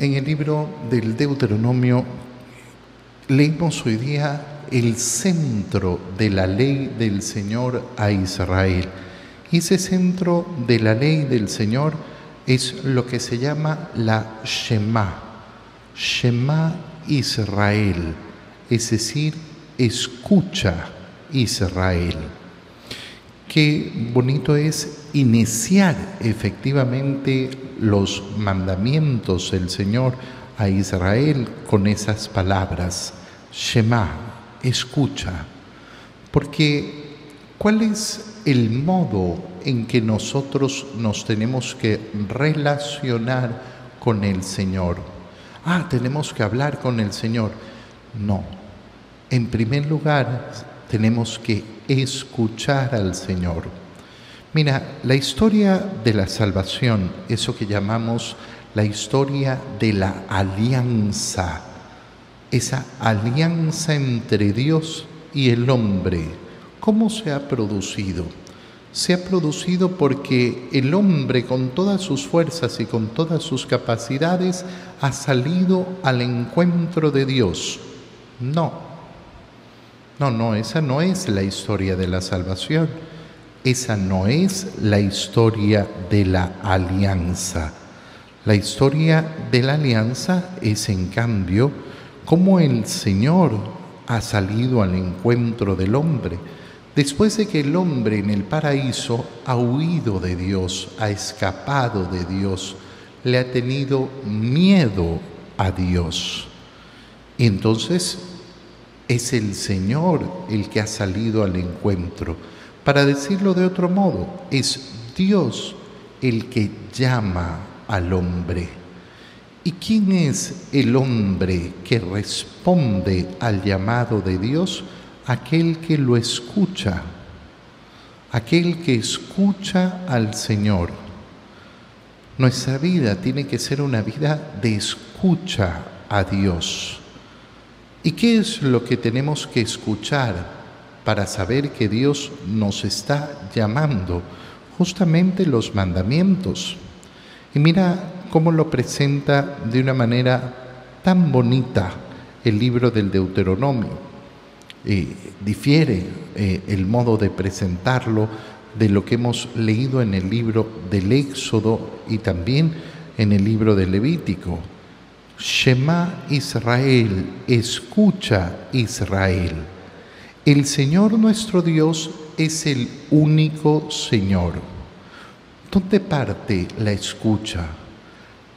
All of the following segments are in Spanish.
En el libro del Deuteronomio leemos hoy día el centro de la ley del Señor a Israel. Y ese centro de la ley del Señor es lo que se llama la Shema, Shema Israel, es decir, escucha Israel. Qué bonito es iniciar efectivamente los mandamientos del Señor a Israel con esas palabras, Shema, escucha, porque ¿cuál es el modo en que nosotros nos tenemos que relacionar con el Señor? Ah, tenemos que hablar con el Señor. No, en primer lugar tenemos que escuchar al Señor. Mira, la historia de la salvación, eso que llamamos la historia de la alianza, esa alianza entre Dios y el hombre, ¿cómo se ha producido? Se ha producido porque el hombre con todas sus fuerzas y con todas sus capacidades ha salido al encuentro de Dios. No, no, no, esa no es la historia de la salvación. Esa no es la historia de la alianza. La historia de la alianza es, en cambio, cómo el Señor ha salido al encuentro del hombre después de que el hombre en el paraíso ha huido de Dios, ha escapado de Dios, le ha tenido miedo a Dios. Y entonces es el Señor el que ha salido al encuentro. Para decirlo de otro modo, es Dios el que llama al hombre. ¿Y quién es el hombre que responde al llamado de Dios? Aquel que lo escucha, aquel que escucha al Señor. Nuestra vida tiene que ser una vida de escucha a Dios. ¿Y qué es lo que tenemos que escuchar para saber que Dios nos está llamando? Justamente los mandamientos. Y mira cómo lo presenta de una manera tan bonita el libro del Deuteronomio. Eh, difiere eh, el modo de presentarlo de lo que hemos leído en el libro del Éxodo y también en el libro del Levítico. Shema Israel, escucha Israel. El Señor nuestro Dios es el único Señor. ¿Dónde parte la escucha?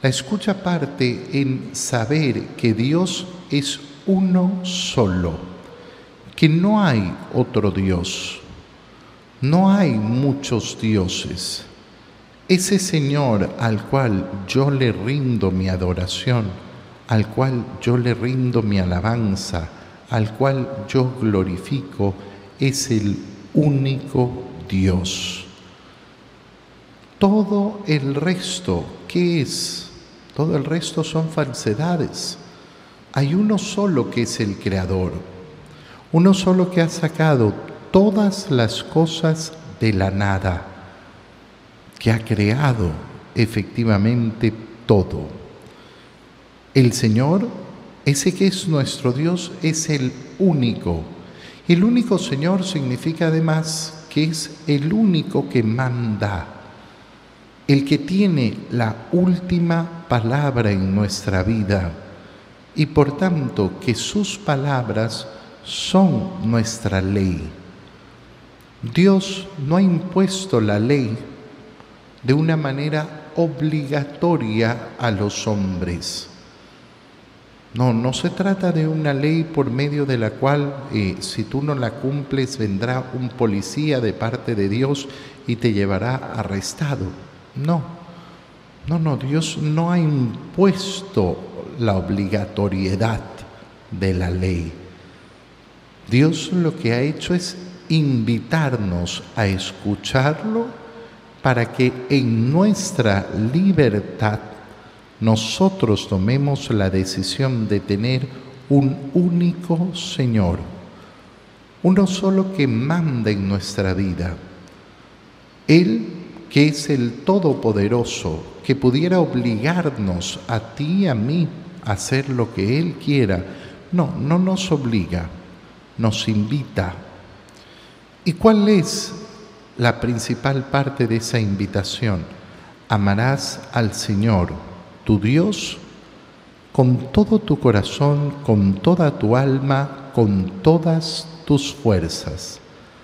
La escucha parte en saber que Dios es uno solo, que no hay otro Dios, no hay muchos dioses. Ese Señor al cual yo le rindo mi adoración, al cual yo le rindo mi alabanza, al cual yo glorifico, es el único Dios. Todo el resto, ¿qué es? Todo el resto son falsedades. Hay uno solo que es el creador, uno solo que ha sacado todas las cosas de la nada, que ha creado efectivamente todo. El Señor, ese que es nuestro Dios, es el único. El único Señor significa además que es el único que manda, el que tiene la última palabra en nuestra vida y por tanto que sus palabras son nuestra ley. Dios no ha impuesto la ley de una manera obligatoria a los hombres. No, no se trata de una ley por medio de la cual eh, si tú no la cumples vendrá un policía de parte de Dios y te llevará arrestado. No, no, no, Dios no ha impuesto la obligatoriedad de la ley. Dios lo que ha hecho es invitarnos a escucharlo para que en nuestra libertad nosotros tomemos la decisión de tener un único Señor, uno solo que manda en nuestra vida. Él que es el Todopoderoso, que pudiera obligarnos a ti y a mí a hacer lo que Él quiera. No, no nos obliga, nos invita. ¿Y cuál es la principal parte de esa invitación? Amarás al Señor, tu Dios, con todo tu corazón, con toda tu alma, con todas tus fuerzas.